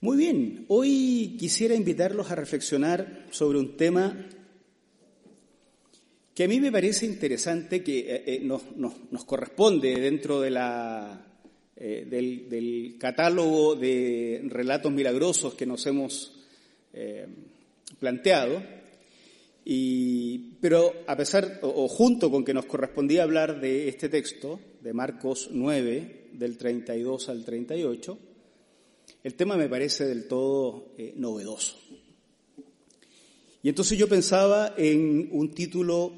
Muy bien, hoy quisiera invitarlos a reflexionar sobre un tema que a mí me parece interesante, que eh, eh, nos, corresponde dentro de la, eh, del, catálogo de relatos milagrosos que nos hemos planteado. Pero a pesar, o, junto con que nos correspondía hablar de este texto, de Marcos 9, del 32 al 38, el tema me parece del todo eh, novedoso. Y entonces yo pensaba en un título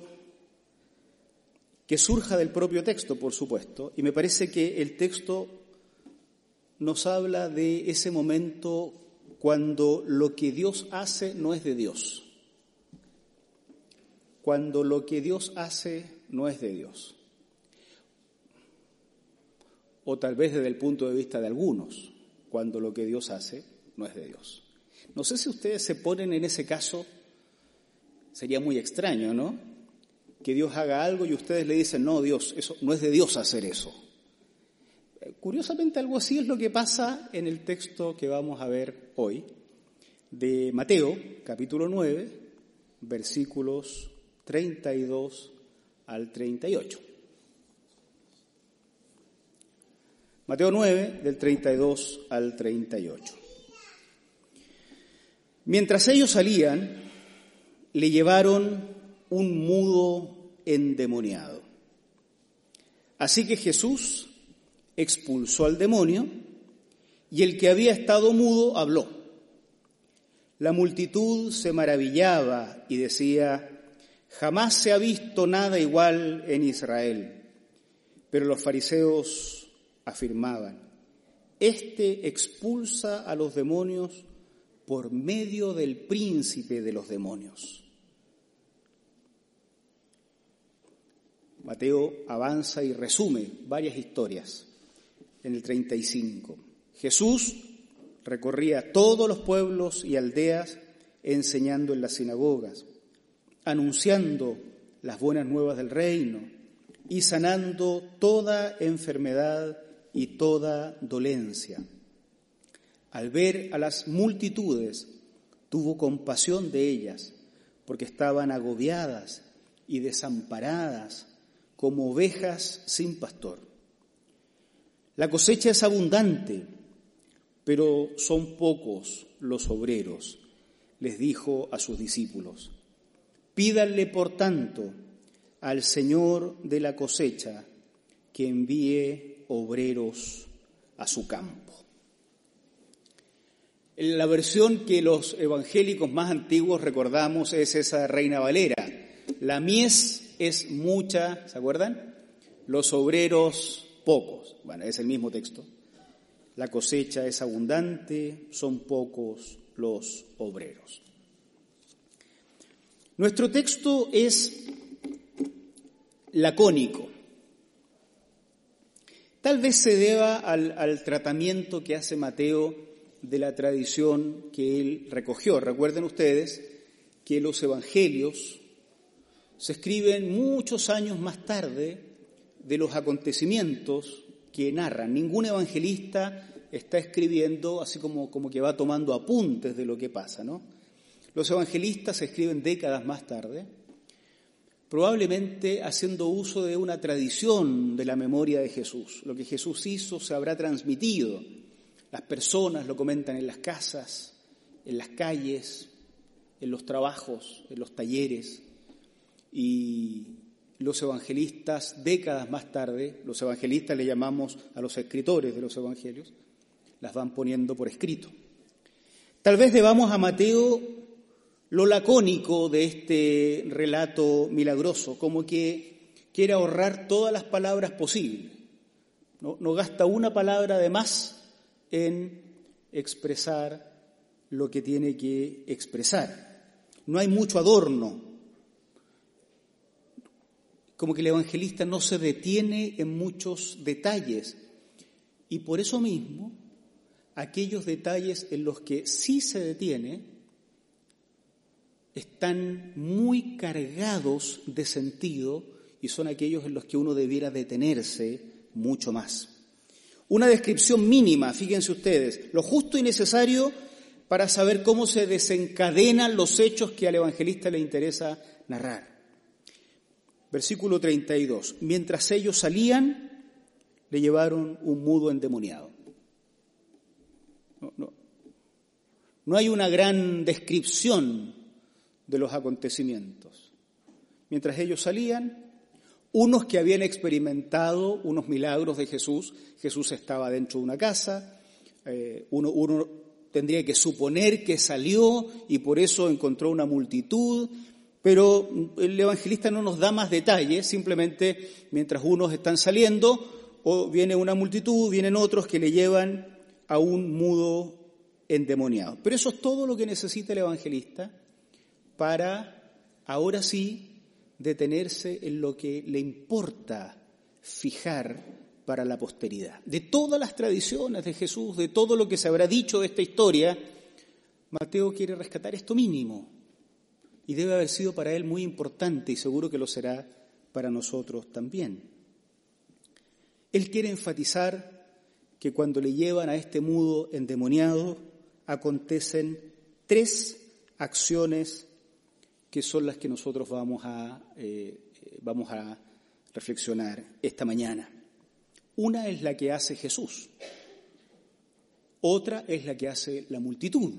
que surja del propio texto, por supuesto, y me parece que el texto nos habla de ese momento cuando lo que Dios hace no es de Dios. Cuando lo que Dios hace no es de Dios. O tal vez desde el punto de vista de algunos cuando lo que Dios hace no es de Dios. No sé si ustedes se ponen en ese caso, sería muy extraño, ¿no? Que Dios haga algo y ustedes le dicen, no, Dios, eso no es de Dios hacer eso. Curiosamente algo así es lo que pasa en el texto que vamos a ver hoy de Mateo, capítulo 9, versículos 32 al 38. Mateo 9, del 32 al 38. Mientras ellos salían, le llevaron un mudo endemoniado. Así que Jesús expulsó al demonio y el que había estado mudo habló. La multitud se maravillaba y decía, jamás se ha visto nada igual en Israel. Pero los fariseos afirmaban, Este expulsa a los demonios por medio del príncipe de los demonios. Mateo avanza y resume varias historias en el 35. Jesús recorría todos los pueblos y aldeas enseñando en las sinagogas, anunciando las buenas nuevas del reino y sanando toda enfermedad y toda dolencia. Al ver a las multitudes, tuvo compasión de ellas, porque estaban agobiadas y desamparadas como ovejas sin pastor. La cosecha es abundante, pero son pocos los obreros, les dijo a sus discípulos. Pídanle, por tanto, al Señor de la cosecha que envíe obreros a su campo. La versión que los evangélicos más antiguos recordamos es esa Reina Valera. La mies es mucha, ¿se acuerdan? Los obreros pocos. Bueno, es el mismo texto. La cosecha es abundante, son pocos los obreros. Nuestro texto es lacónico. Tal vez se deba al, tratamiento que hace Mateo de la tradición que él recogió. Recuerden ustedes que los evangelios se escriben muchos años más tarde de los acontecimientos que narran. Ningún evangelista está escribiendo así como, como que va tomando apuntes de lo que pasa, ¿no? Los evangelistas escriben décadas más tarde probablemente haciendo uso de una tradición de la memoria de Jesús. Lo que Jesús hizo se habrá transmitido. Las personas lo comentan en las casas, en las calles, en los trabajos, en los talleres. Y los evangelistas, décadas más tarde, los evangelistas le llamamos a los escritores de los evangelios, las van poniendo por escrito. Tal vez debamos a Mateo lo lacónico de este relato milagroso, como que quiere ahorrar todas las palabras posibles. No, no gasta una palabra de más en expresar lo que tiene que expresar. No hay mucho adorno. Como que el evangelista no se detiene en muchos detalles. Y por eso mismo, aquellos detalles en los que sí se detiene, están muy cargados de sentido y son aquellos en los que uno debiera detenerse mucho más. Una descripción mínima, fíjense ustedes, lo justo y necesario para saber cómo se desencadenan los hechos que al evangelista le interesa narrar. Versículo 32. Mientras ellos salían, le llevaron un mudo endemoniado. No, no hay una gran descripción de los acontecimientos. Mientras ellos salían, unos que habían experimentado unos milagros de Jesús, Jesús estaba dentro de una casa, eh, uno, tendría que suponer que salió y por eso encontró una multitud, pero el evangelista no nos da más detalles, simplemente mientras unos están saliendo, o viene una multitud, vienen otros que le llevan a un mudo endemoniado. Pero eso es todo lo que necesita el evangelista para, ahora sí, detenerse en lo que le importa fijar para la posteridad. De todas las tradiciones de Jesús, de todo lo que se habrá dicho de esta historia, Mateo quiere rescatar esto mínimo y debe haber sido para él muy importante y seguro que lo será para nosotros también. Él quiere enfatizar que cuando le llevan a este mudo endemoniado acontecen tres acciones que son las que nosotros vamos a, eh, vamos a reflexionar esta mañana. Una es la que hace Jesús, otra es la que hace la multitud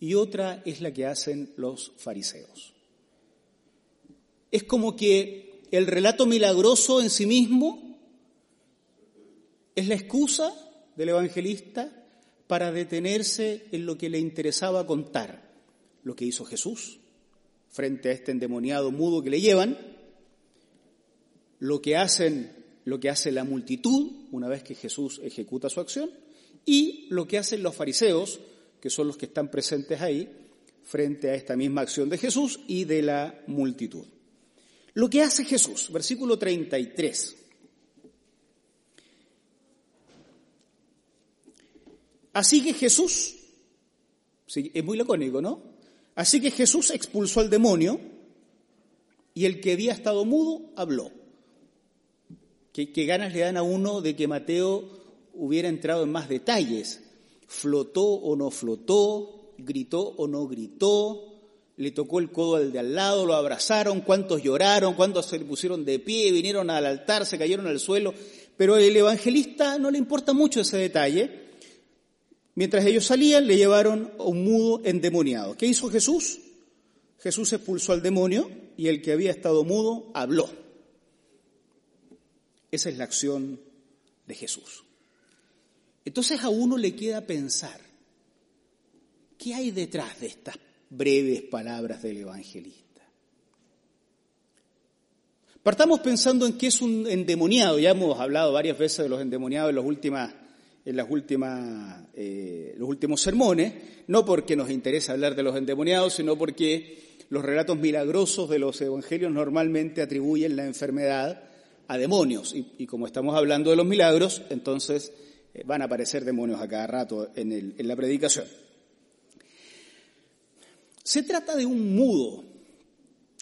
y otra es la que hacen los fariseos. Es como que el relato milagroso en sí mismo es la excusa del evangelista para detenerse en lo que le interesaba contar, lo que hizo Jesús, frente a este endemoniado mudo que le llevan, lo que hacen, lo que hace la multitud una vez que Jesús ejecuta su acción y lo que hacen los fariseos, que son los que están presentes ahí frente a esta misma acción de Jesús y de la multitud. Lo que hace Jesús, versículo 33. Así que Jesús, es muy lacónico, ¿no? Así que Jesús expulsó al demonio y el que había estado mudo habló. ¿Qué, ganas le dan a uno de que Mateo hubiera entrado en más detalles? ¿Flotó o no flotó? ¿Gritó o no gritó? le tocó el codo al de al lado, lo abrazaron, cuántos lloraron, cuántos se le pusieron de pie, vinieron al altar, se cayeron al suelo, pero el evangelista no le importa mucho ese detalle, Mientras ellos salían, le llevaron a un mudo endemoniado. ¿Qué hizo Jesús? Jesús expulsó al demonio y el que había estado mudo habló. Esa es la acción de Jesús. Entonces a uno le queda pensar, ¿qué hay detrás de estas breves palabras del evangelista? Partamos pensando en qué es un endemoniado. Ya hemos hablado varias veces de los endemoniados en las últimas en las últimas, eh, los últimos sermones, no porque nos interesa hablar de los endemoniados, sino porque los relatos milagrosos de los evangelios normalmente atribuyen la enfermedad a demonios. Y, como estamos hablando de los milagros, entonces eh, van a aparecer demonios a cada rato en, el, en la predicación. Se trata de un mudo,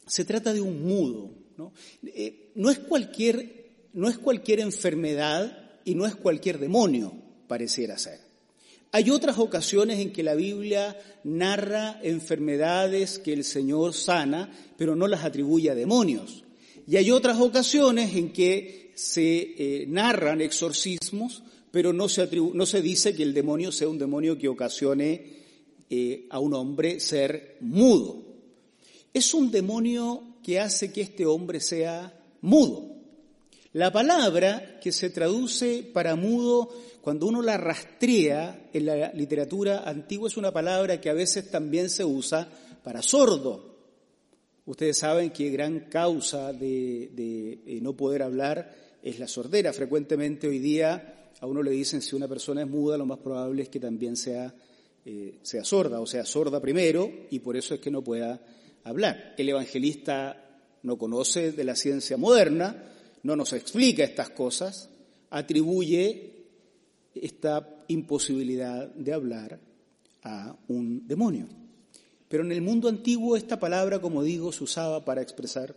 se trata de un mudo. ¿no? Eh, no, es cualquier, no es cualquier enfermedad y no es cualquier demonio pareciera ser. Hay otras ocasiones en que la Biblia narra enfermedades que el Señor sana, pero no las atribuye a demonios. Y hay otras ocasiones en que se eh, narran exorcismos, pero no se, no se, dice que el demonio sea un demonio que ocasione eh, a un hombre ser mudo. Es un demonio que hace que este hombre sea mudo. La palabra que se traduce para mudo cuando uno la rastrea en la literatura antigua es una palabra que a veces también se usa para sordo. Ustedes saben que gran causa de, no poder hablar es la sordera. Frecuentemente hoy día a uno le dicen si una persona es muda, lo más probable es que también sea, eh, sea sorda, o sea, sorda primero, y por eso es que no pueda hablar. El evangelista no conoce de la ciencia moderna, no nos explica estas cosas, atribuye esta imposibilidad de hablar a un demonio. Pero en el mundo antiguo esta palabra, como digo, se usaba para expresar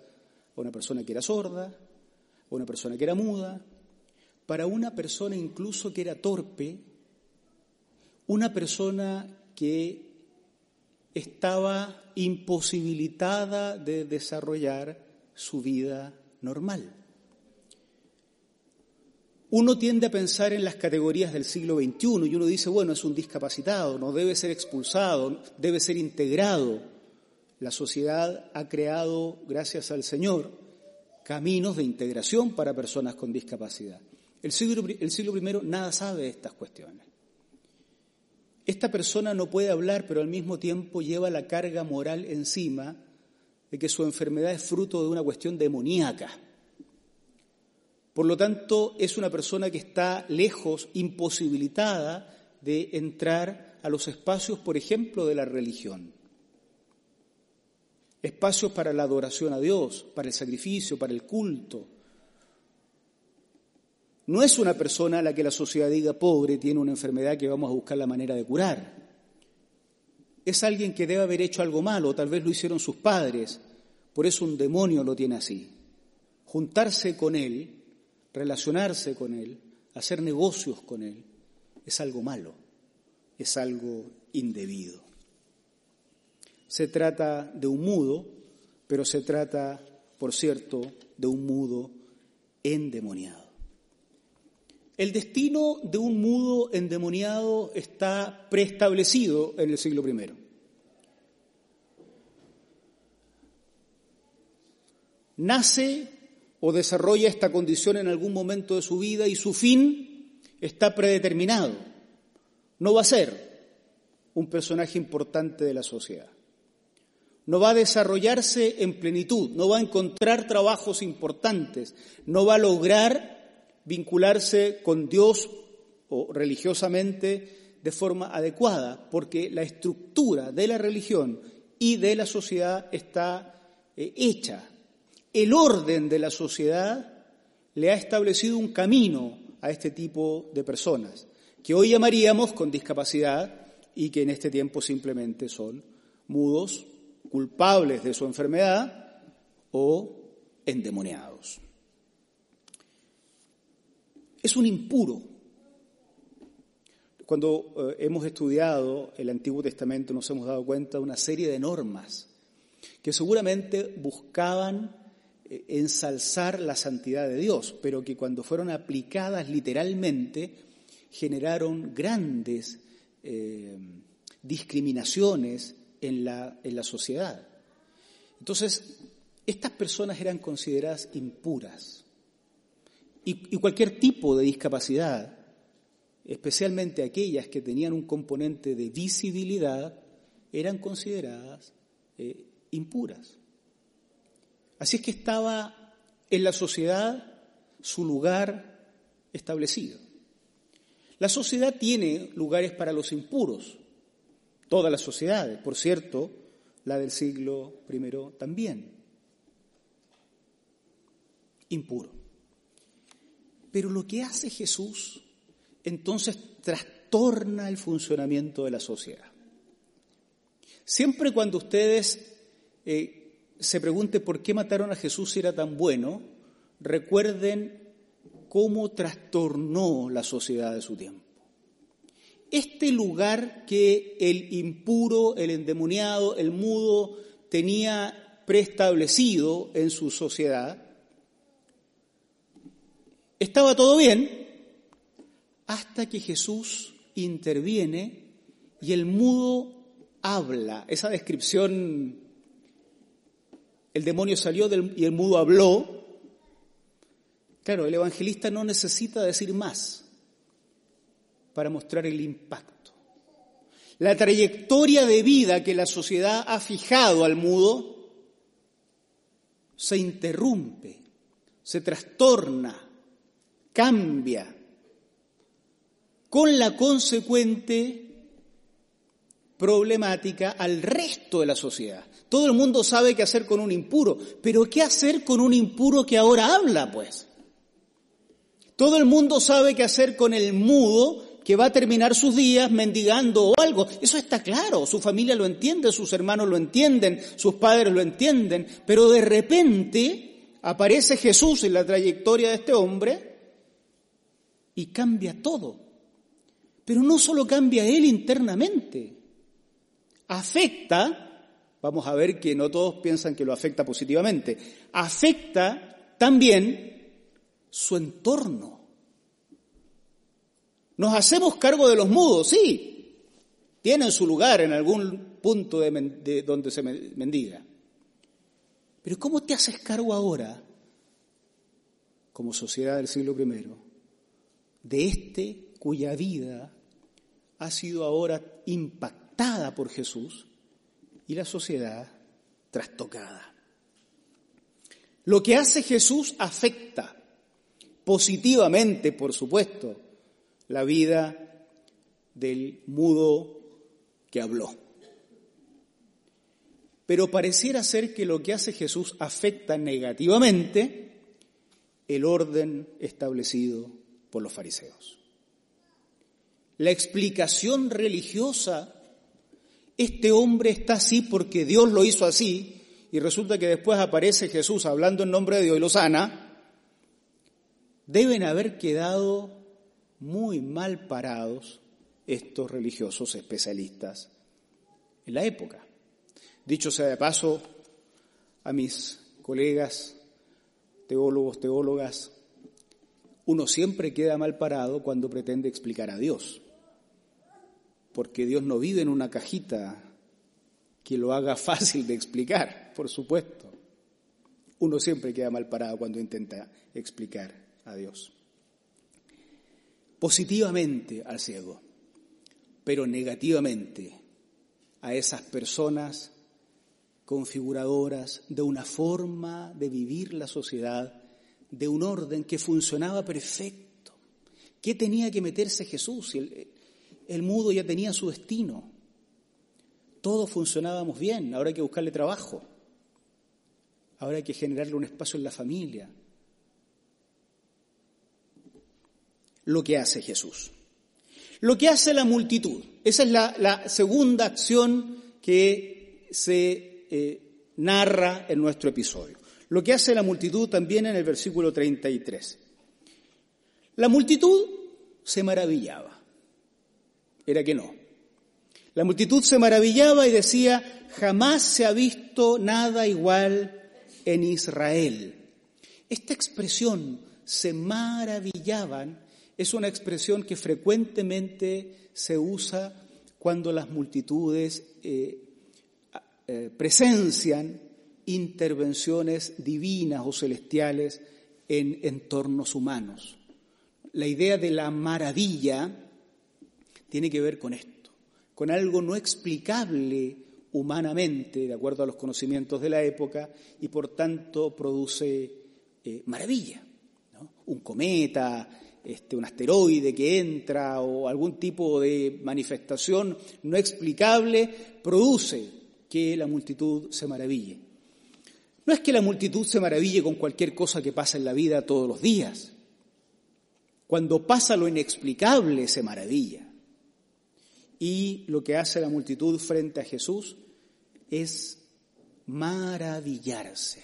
a una persona que era sorda, a una persona que era muda, para una persona incluso que era torpe, una persona que estaba imposibilitada de desarrollar su vida normal. Uno tiende a pensar en las categorías del siglo XXI y uno dice, bueno, es un discapacitado, no debe ser expulsado, debe ser integrado. La sociedad ha creado, gracias al Señor, caminos de integración para personas con discapacidad. El siglo, el siglo I nada sabe de estas cuestiones. Esta persona no puede hablar, pero al mismo tiempo lleva la carga moral encima de que su enfermedad es fruto de una cuestión demoníaca. Por lo tanto, es una persona que está lejos, imposibilitada de entrar a los espacios, por ejemplo, de la religión. Espacios para la adoración a Dios, para el sacrificio, para el culto. No es una persona a la que la sociedad diga pobre, tiene una enfermedad que vamos a buscar la manera de curar. Es alguien que debe haber hecho algo malo, tal vez lo hicieron sus padres, por eso un demonio lo tiene así. Juntarse con él, relacionarse con él, hacer negocios con él, es algo malo, es algo indebido. Se trata de un mudo, pero se trata, por cierto, de un mudo endemoniado. El destino de un mudo endemoniado está preestablecido en el siglo I. Nace o desarrolla esta condición en algún momento de su vida y su fin está predeterminado. No va a ser un personaje importante de la sociedad. No va a desarrollarse en plenitud, no va a encontrar trabajos importantes, no va a lograr vincularse con Dios o religiosamente de forma adecuada, porque la estructura de la religión y de la sociedad está eh, hecha. El orden de la sociedad le ha establecido un camino a este tipo de personas, que hoy llamaríamos con discapacidad y que en este tiempo simplemente son mudos, culpables de su enfermedad o endemoniados es un impuro. Cuando eh, hemos estudiado el Antiguo Testamento nos hemos dado cuenta de una serie de normas que seguramente buscaban ensalzar la santidad de Dios, pero que cuando fueron aplicadas literalmente generaron grandes eh, discriminaciones en la, en la sociedad. Entonces, estas personas eran consideradas impuras y, cualquier tipo de discapacidad, especialmente aquellas que tenían un componente de visibilidad, eran consideradas eh, impuras. Así es que estaba en la sociedad su lugar establecido. La sociedad tiene lugares para los impuros, todas las sociedades, por cierto, la del siglo I también. Impuro. Pero lo que hace Jesús entonces trastorna el funcionamiento de la sociedad. Siempre cuando ustedes eh, se pregunten por qué mataron a Jesús si era tan bueno, recuerden cómo trastornó la sociedad de su tiempo. Este lugar que el impuro, el endemoniado, el mudo tenía preestablecido en su sociedad, estaba todo bien hasta que Jesús interviene y el mudo habla. Esa descripción, el demonio salió y el mudo habló. Claro, el evangelista no necesita decir más para mostrar el impacto. La trayectoria de vida que la sociedad ha fijado al mudo se interrumpe, se trastorna, cambia, con la consecuente problemática al resto de la sociedad. Todo el mundo sabe qué hacer con un impuro, pero ¿qué hacer con un impuro que ahora habla, pues? Todo el mundo sabe qué hacer con el mudo que va a terminar sus días mendigando o algo. Eso está claro, su familia lo entiende, sus hermanos lo entienden, sus padres lo entienden, pero de repente aparece Jesús en la trayectoria de este hombre y cambia todo. Pero no solo cambia él internamente, afecta, vamos a ver que no todos piensan que lo afecta positivamente, afecta también su entorno. Nos hacemos cargo de los mudos, sí, tienen su lugar en algún punto de, donde se mendiga. Pero ¿cómo te haces cargo ahora, como sociedad del siglo I, de este cuya vida ha sido ahora impactada por Jesús y la sociedad trastocada. Lo que hace Jesús afecta positivamente, por supuesto, la vida del mudo que habló. Pero pareciera ser que lo que hace Jesús afecta negativamente el orden establecido por los fariseos la explicación religiosa, este hombre está así porque Dios lo hizo así, y resulta que después aparece Jesús hablando en nombre de Dios y lo sana, deben haber quedado muy mal parados estos religiosos especialistas en la época. Dicho sea de paso, a mis colegas, teólogos, teólogas, uno siempre queda mal parado cuando pretende explicar a Dios porque Dios no vive en una cajita que lo haga fácil de explicar, por supuesto. Uno siempre queda mal parado cuando intenta explicar a Dios. Positivamente al ciego, pero negativamente a esas personas configuradoras de una forma de vivir la sociedad, de un orden que funcionaba perfecto. ¿Qué tenía que meterse Jesús? El mudo ya tenía su destino. Todos funcionábamos bien, ahora hay que buscarle trabajo. Ahora hay que generarle un espacio en la familia. Lo que hace Jesús. Lo que hace la multitud. Esa es la, segunda acción que se eh, narra en nuestro episodio. Lo que hace la multitud también en el versículo 33. La multitud se maravillaba era que no. La multitud se maravillaba y decía, jamás se ha visto nada igual en Israel. Esta expresión, se maravillaban, es una expresión que frecuentemente se usa cuando las multitudes eh, eh, presencian intervenciones divinas o celestiales en entornos humanos. La idea de la maravilla tiene que ver con esto, con algo no explicable humanamente, de acuerdo a los conocimientos de la época, y por tanto produce eh, maravilla. Un cometa, este, un asteroide que entra o algún tipo de manifestación no explicable produce que la multitud se maraville. No es que la multitud se maraville con cualquier cosa que pasa en la vida todos los días. Cuando pasa lo inexplicable se maravilla. Y lo que hace la multitud frente a Jesús es maravillarse.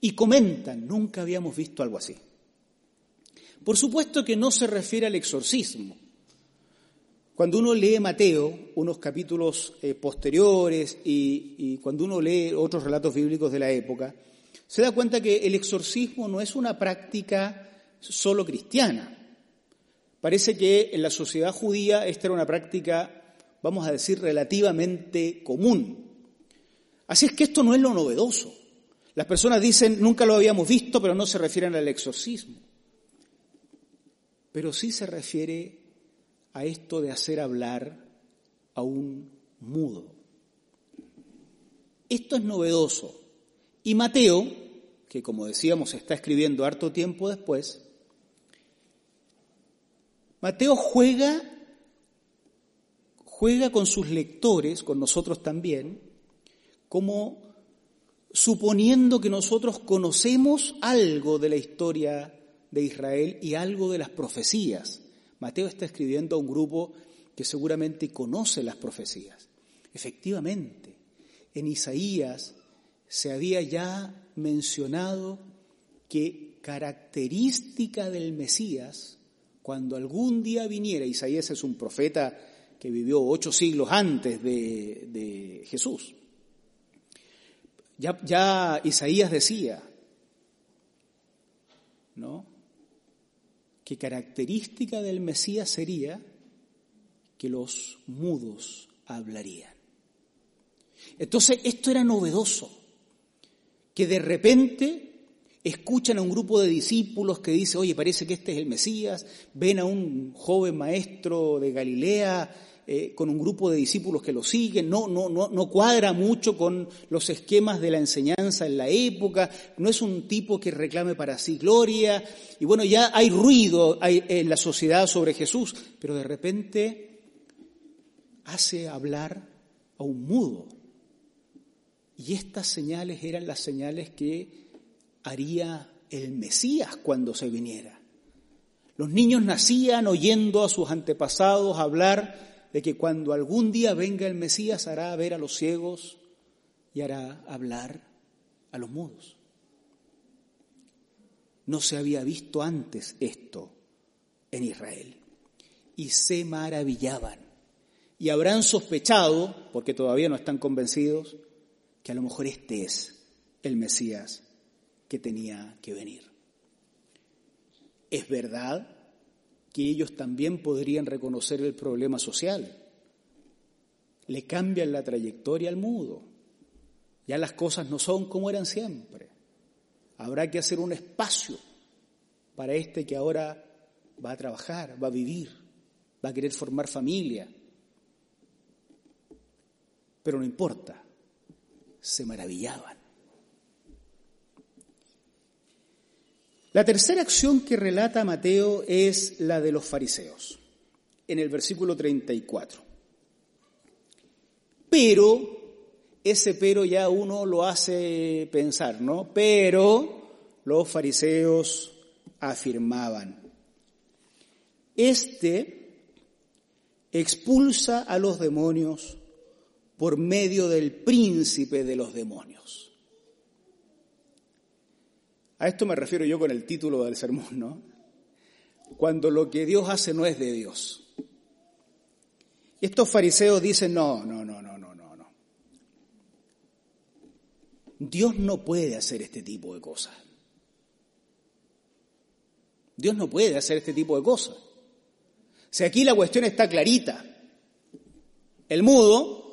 Y comentan, nunca habíamos visto algo así. Por supuesto que no se refiere al exorcismo. Cuando uno lee Mateo, unos capítulos eh, posteriores, y, y cuando uno lee otros relatos bíblicos de la época, se da cuenta que el exorcismo no es una práctica solo cristiana. Parece que en la sociedad judía esta era una práctica, vamos a decir, relativamente común. Así es que esto no es lo novedoso. Las personas dicen, nunca lo habíamos visto, pero no se refieren al exorcismo. Pero sí se refiere a esto de hacer hablar a un mudo. Esto es novedoso. Y Mateo, que como decíamos está escribiendo harto tiempo después, Mateo juega, juega con sus lectores, con nosotros también, como suponiendo que nosotros conocemos algo de la historia de Israel y algo de las profecías. Mateo está escribiendo a un grupo que seguramente conoce las profecías. Efectivamente, en Isaías se había ya mencionado que característica del Mesías cuando algún día viniera, Isaías es un profeta que vivió ocho siglos antes de, Jesús. Ya, ya Isaías decía, ¿no? Que característica del Mesías sería que los mudos hablarían. Entonces, esto era novedoso, que de repente escuchan a un grupo de discípulos que dice, oye, parece que este es el Mesías, ven a un joven maestro de Galilea eh, con un grupo de discípulos que lo siguen, no, no, no, no cuadra mucho con los esquemas de la enseñanza en la época, no es un tipo que reclame para sí gloria, y bueno, ya hay ruido en la sociedad sobre Jesús, pero de repente hace hablar a un mudo. Y estas señales eran las señales que haría el Mesías cuando se viniera. Los niños nacían oyendo a sus antepasados hablar de que cuando algún día venga el Mesías hará ver a los ciegos y hará hablar a los mudos. No se había visto antes esto en Israel. Y se maravillaban. Y habrán sospechado, porque todavía no están convencidos, que a lo mejor este es el Mesías que tenía que venir. Es verdad que ellos también podrían reconocer el problema social. Le cambian la trayectoria al mudo. Ya las cosas no son como eran siempre. Habrá que hacer un espacio para este que ahora va a trabajar, va a vivir, va a querer formar familia. Pero no importa, se maravillaban. La tercera acción que relata Mateo es la de los fariseos, en el versículo 34. Pero, ese pero ya uno lo hace pensar, ¿no? Pero los fariseos afirmaban, este expulsa a los demonios por medio del príncipe de los demonios. A esto me refiero yo con el título del sermón, ¿no? Cuando lo que Dios hace no es de Dios. Estos fariseos dicen, no, no, no, no, no, no, no. Dios no puede hacer este tipo de cosas. Dios no puede hacer este tipo de cosas. Si aquí la cuestión está clarita. El mudo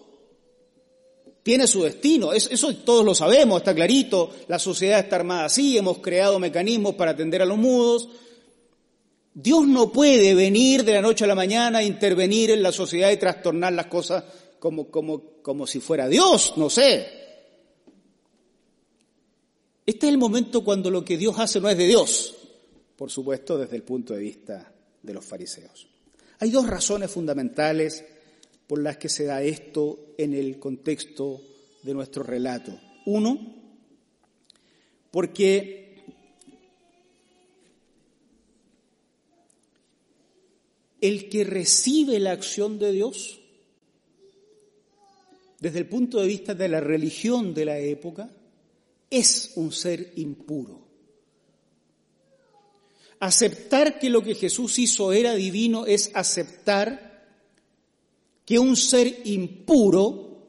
tiene su destino. Eso todos lo sabemos, está clarito. La sociedad está armada así, hemos creado mecanismos para atender a los mudos. Dios no puede venir de la noche a la mañana a intervenir en la sociedad y trastornar las cosas como, como, como si fuera Dios, no sé. Este es el momento cuando lo que Dios hace no es de Dios, por supuesto desde el punto de vista de los fariseos. Hay dos razones fundamentales por las que se da esto en el contexto de nuestro relato. Uno, porque el que recibe la acción de Dios, desde el punto de vista de la religión de la época, es un ser impuro. Aceptar que lo que Jesús hizo era divino es aceptar que un ser impuro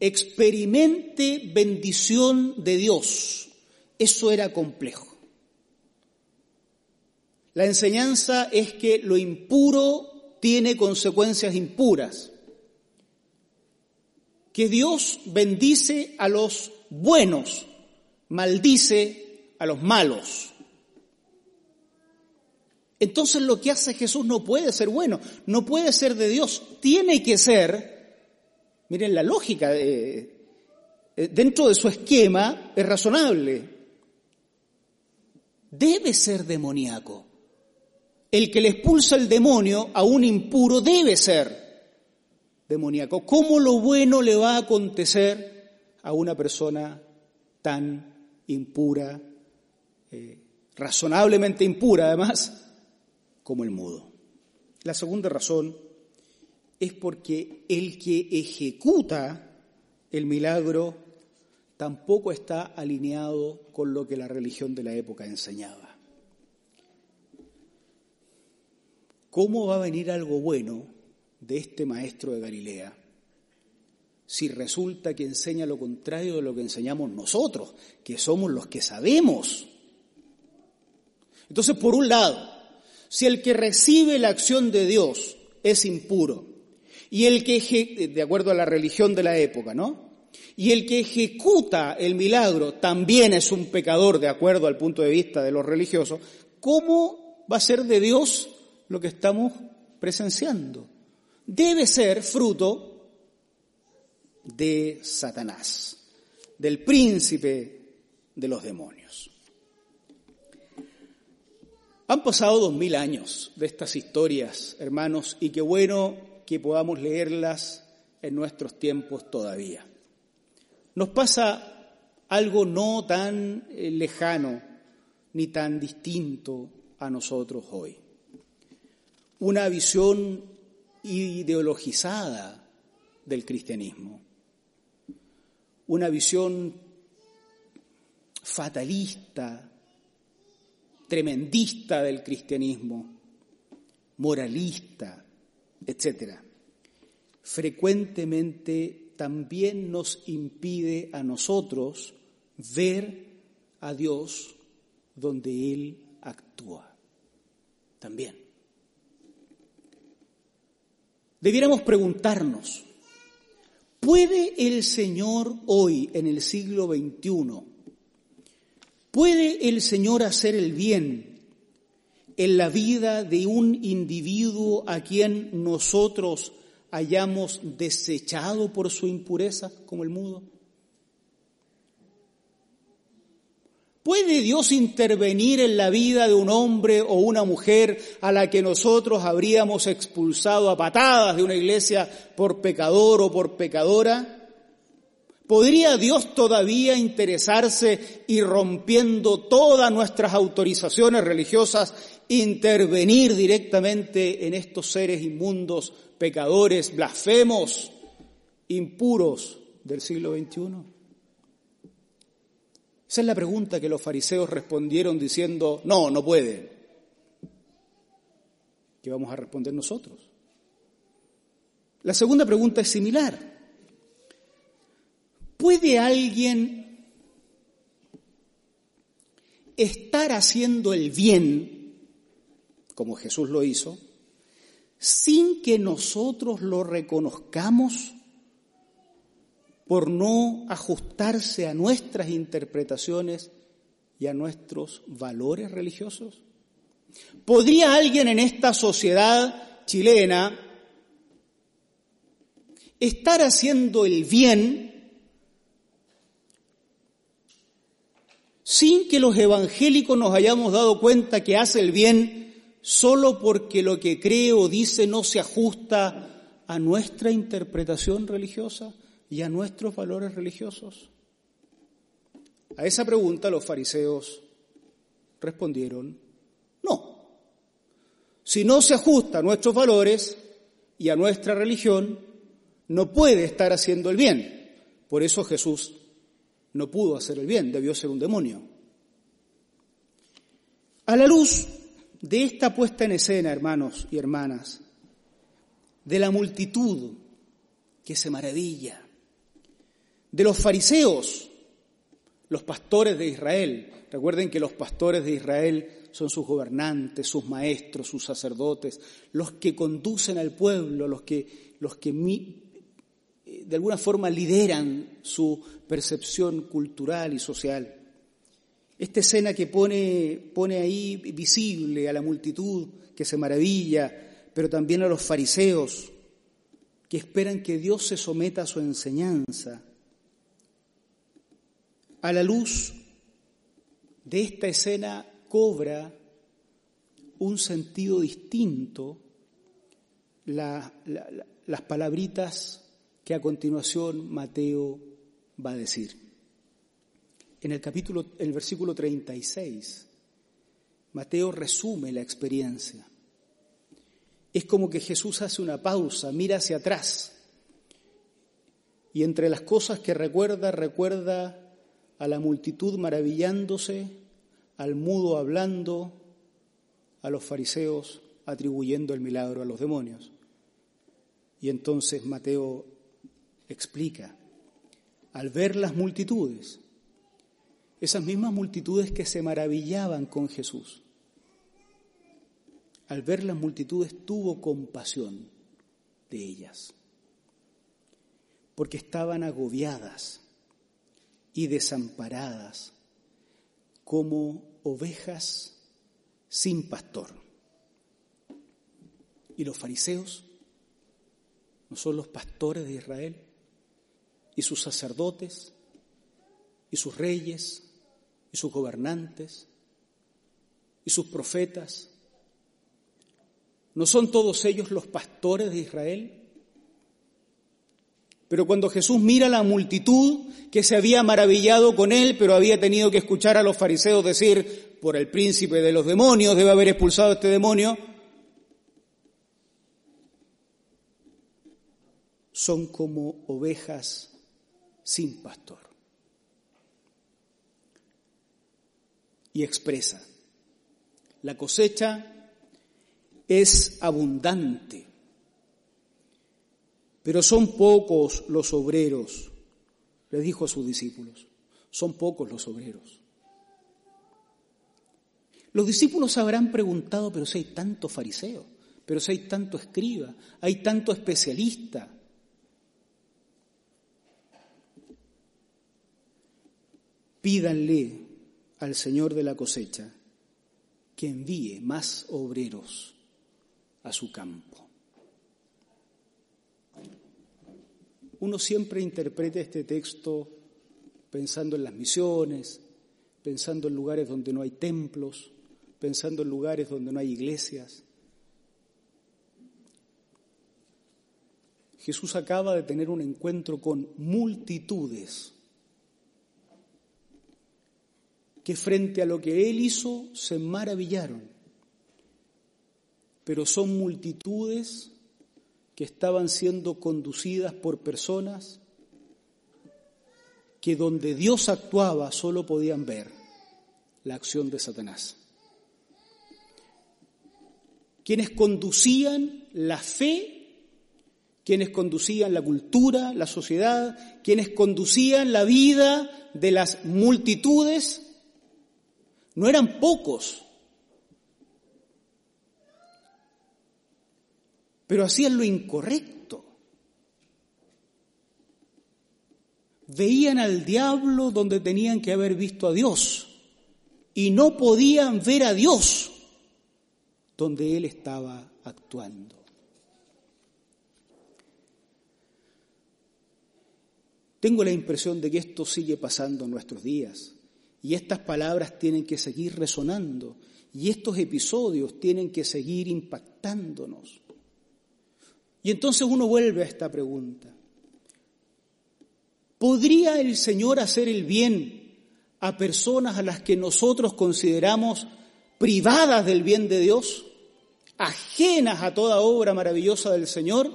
experimente bendición de Dios. Eso era complejo. La enseñanza es que lo impuro tiene consecuencias impuras. Que Dios bendice a los buenos, maldice a los malos. Entonces lo que hace Jesús no puede ser bueno, no puede ser de Dios, tiene que ser, miren la lógica, eh, dentro de su esquema es razonable, debe ser demoníaco. El que le expulsa el demonio a un impuro debe ser demoníaco. ¿Cómo lo bueno le va a acontecer a una persona tan impura, eh, razonablemente impura además? Como el mudo. La segunda razón es porque el que ejecuta el milagro tampoco está alineado con lo que la religión de la época enseñaba. ¿cómo va a venir algo bueno de este maestro de Galilea si resulta que enseña lo contrario de lo que enseñamos nosotros, que somos los que sabemos? Entonces, por un lado, si el que recibe la acción de Dios es impuro, y el que, de acuerdo a la religión de la época, ¿no? Y el que ejecuta el milagro también es un pecador, de acuerdo al punto de vista de los religiosos, ¿cómo va a ser de Dios lo que estamos presenciando? Debe ser fruto de Satanás, del príncipe de los demonios. Han pasado dos mil años de estas historias, hermanos, y qué bueno que podamos leerlas en nuestros tiempos todavía. Nos pasa algo no tan eh, lejano ni tan distinto a nosotros hoy. Una visión ideologizada del cristianismo. Una visión fatalista, tremendista del cristianismo, moralista, etc. Frecuentemente también nos impide a nosotros ver a Dios donde Él actúa. También. Debiéramos preguntarnos, ¿puede el Señor hoy, en el siglo XXI, ¿Puede el Señor hacer el bien en la vida de un individuo a quien nosotros hayamos desechado por su impureza, como el mudo? ¿Puede Dios intervenir en la vida de un hombre o una mujer a la que nosotros habríamos expulsado a patadas de una iglesia por pecador o por pecadora? ¿Podría Dios todavía interesarse y rompiendo todas nuestras autorizaciones religiosas, intervenir directamente en estos seres inmundos, pecadores, blasfemos, impuros del siglo XXI? Esa es la pregunta que los fariseos respondieron diciendo, no, no puede. ¿Qué vamos a responder nosotros? La segunda pregunta es similar. ¿Puede alguien estar haciendo el bien, como Jesús lo hizo, sin que nosotros lo reconozcamos por no ajustarse a nuestras interpretaciones y a nuestros valores religiosos? ¿Podría alguien en esta sociedad chilena estar haciendo el bien sin que los evangélicos nos hayamos dado cuenta que hace el bien solo porque lo que cree o dice no se ajusta a nuestra interpretación religiosa y a nuestros valores religiosos? A esa pregunta los fariseos respondieron, no. Si no se ajusta a nuestros valores y a nuestra religión, no puede estar haciendo el bien. Por eso Jesús no pudo hacer el bien, debió ser un demonio. A la luz de esta puesta en escena, hermanos y hermanas, de la multitud que se maravilla, de los fariseos, los pastores de Israel, recuerden que los pastores de Israel son sus gobernantes, sus maestros, sus sacerdotes, los que conducen al pueblo, los que, los que de alguna forma lideran su percepción cultural y social. Esta escena que pone, pone ahí visible a la multitud que se maravilla, pero también a los fariseos que esperan que Dios se someta a su enseñanza. A la luz de esta escena cobra un sentido distinto las palabritas que a continuación Mateo va a decir. En el capítulo, el versículo 36, Mateo resume la experiencia. Es como que Jesús hace una pausa, mira hacia atrás y entre las cosas que recuerda, recuerda a la multitud maravillándose, al mudo hablando, a los fariseos atribuyendo el milagro a los demonios. Y entonces Mateo explica, al ver las multitudes, esas mismas multitudes que se maravillaban con Jesús, al ver las multitudes tuvo compasión de ellas, porque estaban agobiadas y desamparadas como ovejas sin pastor. ¿Y los fariseos? ¿No son los pastores de Israel? ¿Y sus sacerdotes? ¿Y sus reyes? ¿Y sus gobernantes? ¿Y sus profetas? ¿No son todos ellos los pastores de Israel? Pero cuando Jesús mira a la multitud que se había maravillado con él, pero había tenido que escuchar a los fariseos decir, por el príncipe de los demonios debe haber expulsado a este demonio, son como ovejas sin pastor. Y expresa, la cosecha es abundante pero son pocos los obreros, le dijo a sus discípulos, son pocos los obreros. Los discípulos habrán preguntado, pero si hay tanto fariseo, pero si hay tanto escriba, hay tanto especialista. Pídanle al Señor de la cosecha que envíe más obreros a su campo. uno siempre interpreta este texto pensando en las misiones, pensando en lugares donde no hay templos, pensando en lugares donde no hay iglesias. Jesús acaba de tener un encuentro con multitudes que frente a lo que él hizo se maravillaron, pero son multitudes que estaban siendo conducidas por personas que donde Dios actuaba solo podían ver la acción de Satanás. Quienes conducían la fe, quienes conducían la cultura, la sociedad, quienes conducían la vida de las multitudes, no eran pocos, pero hacían lo incorrecto. Veían al diablo donde tenían que haber visto a Dios y no podían ver a Dios donde Él estaba actuando. Tengo la impresión de que esto sigue pasando en nuestros días y estas palabras tienen que seguir resonando y estos episodios tienen que seguir impactándonos. Y entonces uno vuelve a esta pregunta. ¿Podría el Señor hacer el bien a personas a las que nosotros consideramos privadas del bien de Dios, ajenas a toda obra maravillosa del Señor?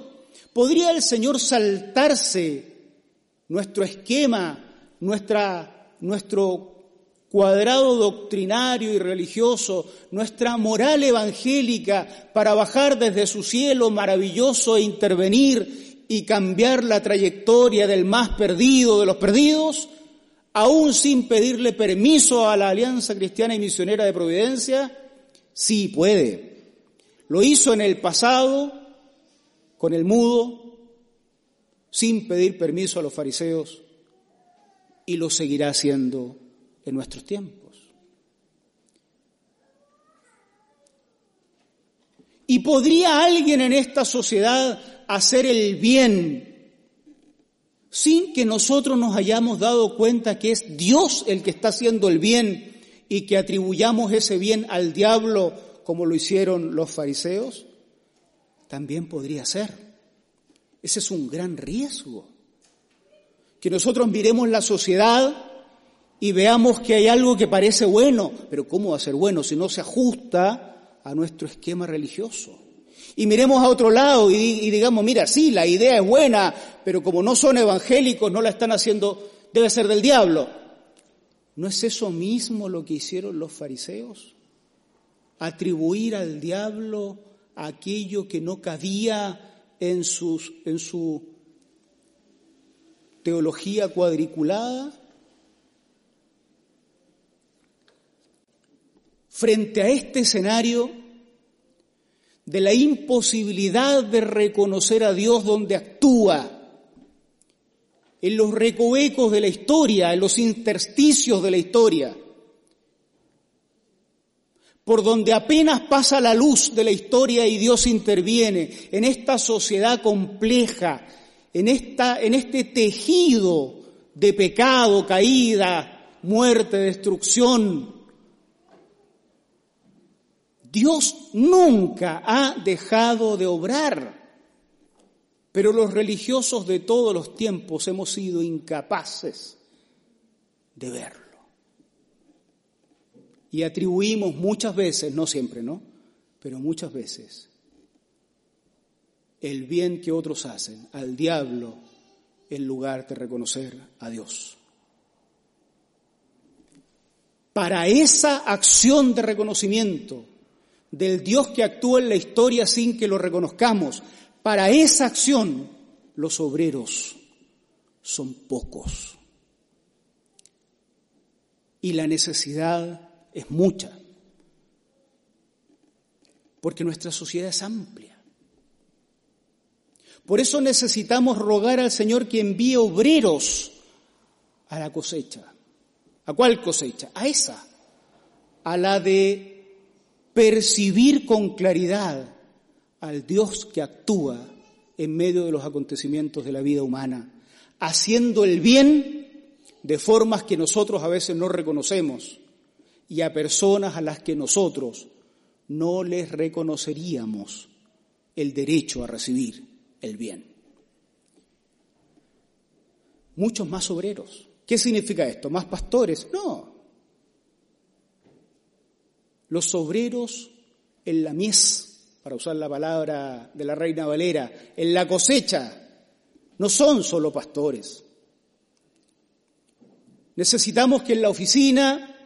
¿Podría el Señor saltarse nuestro esquema, nuestra, nuestro cuadrado doctrinario y religioso, nuestra moral evangélica para bajar desde su cielo maravilloso e intervenir y cambiar la trayectoria del más perdido de los perdidos, aún sin pedirle permiso a la Alianza Cristiana y Misionera de Providencia? Sí puede. Lo hizo en el pasado con el mudo, sin pedir permiso a los fariseos, y lo seguirá haciendo en nuestros tiempos. ¿Y podría alguien en esta sociedad hacer el bien sin que nosotros nos hayamos dado cuenta que es Dios el que está haciendo el bien y que atribuyamos ese bien al diablo como lo hicieron los fariseos? También podría ser. Ese es un gran riesgo. Que nosotros miremos la sociedad y veamos que hay algo que parece bueno, pero ¿cómo va a ser bueno si no se ajusta a nuestro esquema religioso? Y miremos a otro lado y, digamos, mira, sí, la idea es buena, pero como no son evangélicos, no la están haciendo, debe ser del diablo. ¿No es eso mismo lo que hicieron los fariseos? Atribuir al diablo aquello que no cabía en, sus, en su teología cuadriculada? Frente a este escenario de la imposibilidad de reconocer a Dios donde actúa, en los recovecos de la historia, en los intersticios de la historia, por donde apenas pasa la luz de la historia y Dios interviene, en esta sociedad compleja, en, esta, en este tejido de pecado, caída, muerte, destrucción. Dios nunca ha dejado de obrar. Pero los religiosos de todos los tiempos hemos sido incapaces de verlo. Y atribuimos muchas veces, no siempre, ¿no? Pero muchas veces, el bien que otros hacen al diablo en lugar de reconocer a Dios. Para esa acción de reconocimiento del Dios que actúa en la historia sin que lo reconozcamos, para esa acción los obreros son pocos. Y la necesidad es mucha. Porque nuestra sociedad es amplia. Por eso necesitamos rogar al Señor que envíe obreros a la cosecha. ¿A cuál cosecha? A esa. A la de percibir con claridad al Dios que actúa en medio de los acontecimientos de la vida humana, haciendo el bien de formas que nosotros a veces no reconocemos y a personas a las que nosotros no les reconoceríamos el derecho a recibir el bien. Muchos más obreros. ¿Qué significa esto? ¿Más pastores? No. Los obreros en la mies para usar la palabra de la reina Valera, en la cosecha, no son solo pastores. Necesitamos que en la oficina,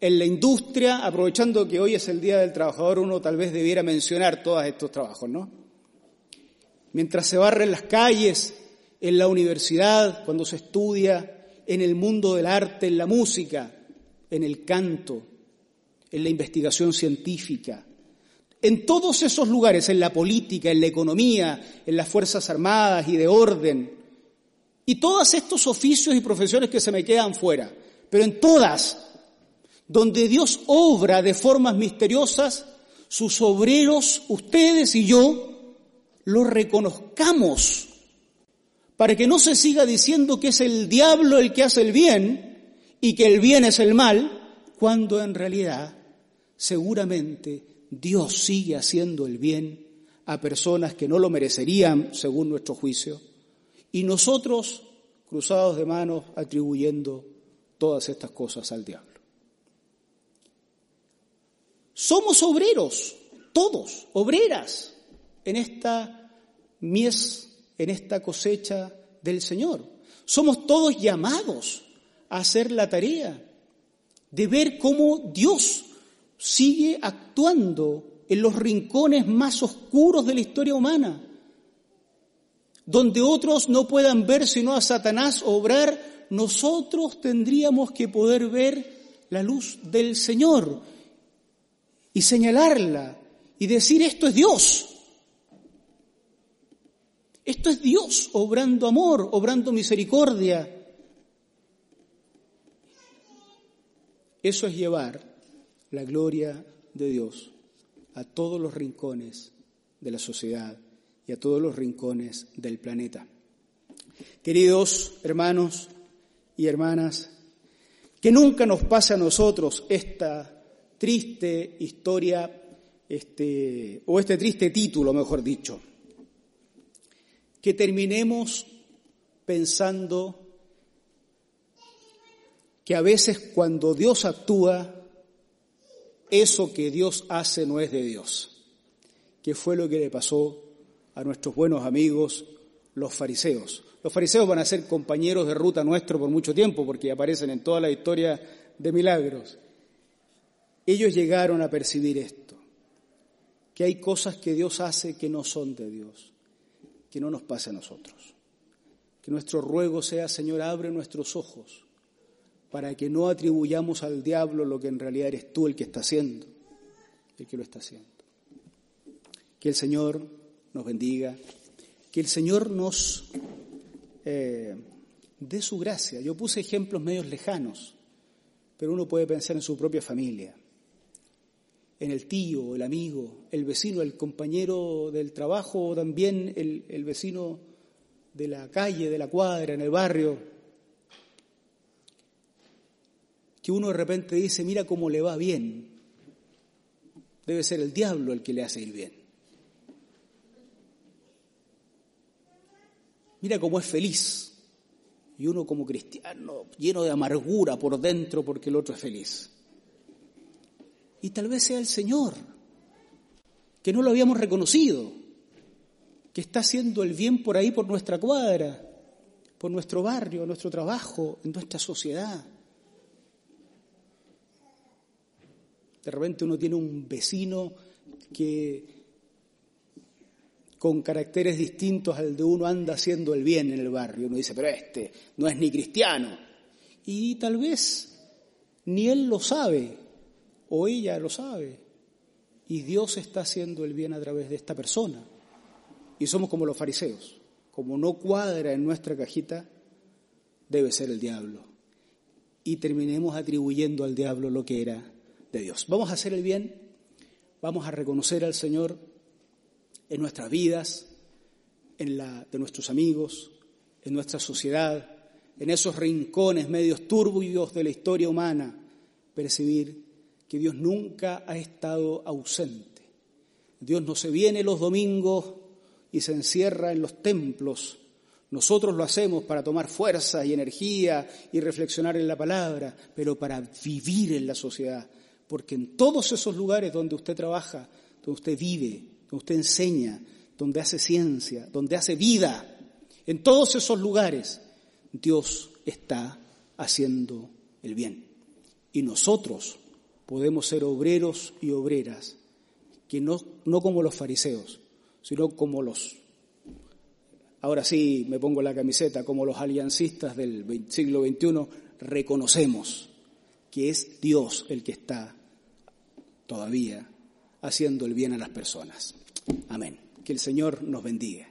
en la industria, aprovechando que hoy es el Día del Trabajador, uno tal vez debiera mencionar todos estos trabajos, ¿no? Mientras se barren las calles, en la universidad, cuando se estudia, en el mundo del arte, en la música, en el canto, en la investigación científica, en todos esos lugares, en la política, en la economía, en las Fuerzas Armadas y de orden, y todos estos oficios y profesiones que se me quedan fuera, pero en todas, donde Dios obra de formas misteriosas, sus obreros, ustedes y yo, lo reconozcamos, para que no se siga diciendo que es el diablo el que hace el bien y que el bien es el mal, cuando en realidad seguramente Dios sigue haciendo el bien a personas que no lo merecerían según nuestro juicio, y nosotros, cruzados de manos, atribuyendo todas estas cosas al diablo. Somos obreros, todos, obreras, en esta mies, en esta cosecha del Señor. Somos todos llamados a hacer la tarea de ver cómo Dios sigue actuando en los rincones más oscuros de la historia humana, donde otros no puedan ver sino a Satanás obrar, nosotros tendríamos que poder ver la luz del Señor y señalarla y decir esto es Dios. Esto es Dios obrando amor, obrando misericordia. Eso es llevar la gloria de Dios a todos los rincones de la sociedad y a todos los rincones del planeta. Queridos hermanos y hermanas, que nunca nos pase a nosotros esta triste historia, este, o este triste título, mejor dicho, que terminemos pensando que a veces cuando Dios actúa, eso que Dios hace no es de Dios, que fue lo que le pasó a nuestros buenos amigos los fariseos. Los fariseos van a ser compañeros de ruta nuestro por mucho tiempo porque aparecen en toda la historia de milagros. Ellos llegaron a percibir esto. que hay cosas que Dios hace que no son de Dios, que no nos pase a nosotros. Que nuestro ruego sea, Señor, abre nuestros ojos para que no atribuyamos al diablo lo que en realidad eres tú el que está haciendo, el que lo está haciendo. Que el Señor nos bendiga, que el Señor nos eh, dé su gracia. Yo puse ejemplos medios lejanos, pero uno puede pensar en su propia familia, en el tío, el amigo, el vecino, el compañero del trabajo, o también el, el vecino de la calle, de la cuadra, en el barrio, que uno de repente dice, mira cómo le va bien. Debe ser el diablo el que le hace ir bien. Mira cómo es feliz. Y uno como cristiano lleno de amargura por dentro porque el otro es feliz. Y tal vez sea el Señor, que no lo habíamos reconocido, que está haciendo el bien por ahí, por nuestra cuadra, por nuestro barrio, nuestro trabajo, en nuestra sociedad. De repente uno tiene un vecino que con caracteres distintos al de uno anda haciendo el bien en el barrio. Uno dice, pero este no es ni cristiano. Y tal vez ni él lo sabe o ella lo sabe. Y Dios está haciendo el bien a través de esta persona. Y somos como los fariseos. Como no cuadra en nuestra cajita, debe ser el diablo. Y terminemos atribuyendo al diablo lo que era de Dios. Vamos a hacer el bien, vamos a reconocer al Señor en nuestras vidas, en la de nuestros amigos, en nuestra sociedad, en esos rincones medios turbios de la historia humana, percibir que Dios nunca ha estado ausente. Dios no se viene los domingos y se encierra en los templos. Nosotros lo hacemos para tomar fuerza y energía y reflexionar en la palabra, pero para vivir en la sociedad. Porque en todos esos lugares donde usted trabaja, donde usted vive, donde usted enseña, donde hace ciencia, donde hace vida. En todos esos lugares Dios está haciendo el bien. Y nosotros podemos ser obreros y obreras, que no, no como los fariseos, sino como los, ahora sí me pongo la camiseta, como los aliancistas del siglo XXI, reconocemos que es Dios el que está todavía haciendo el bien a las personas. Amén. Que el Señor nos bendiga.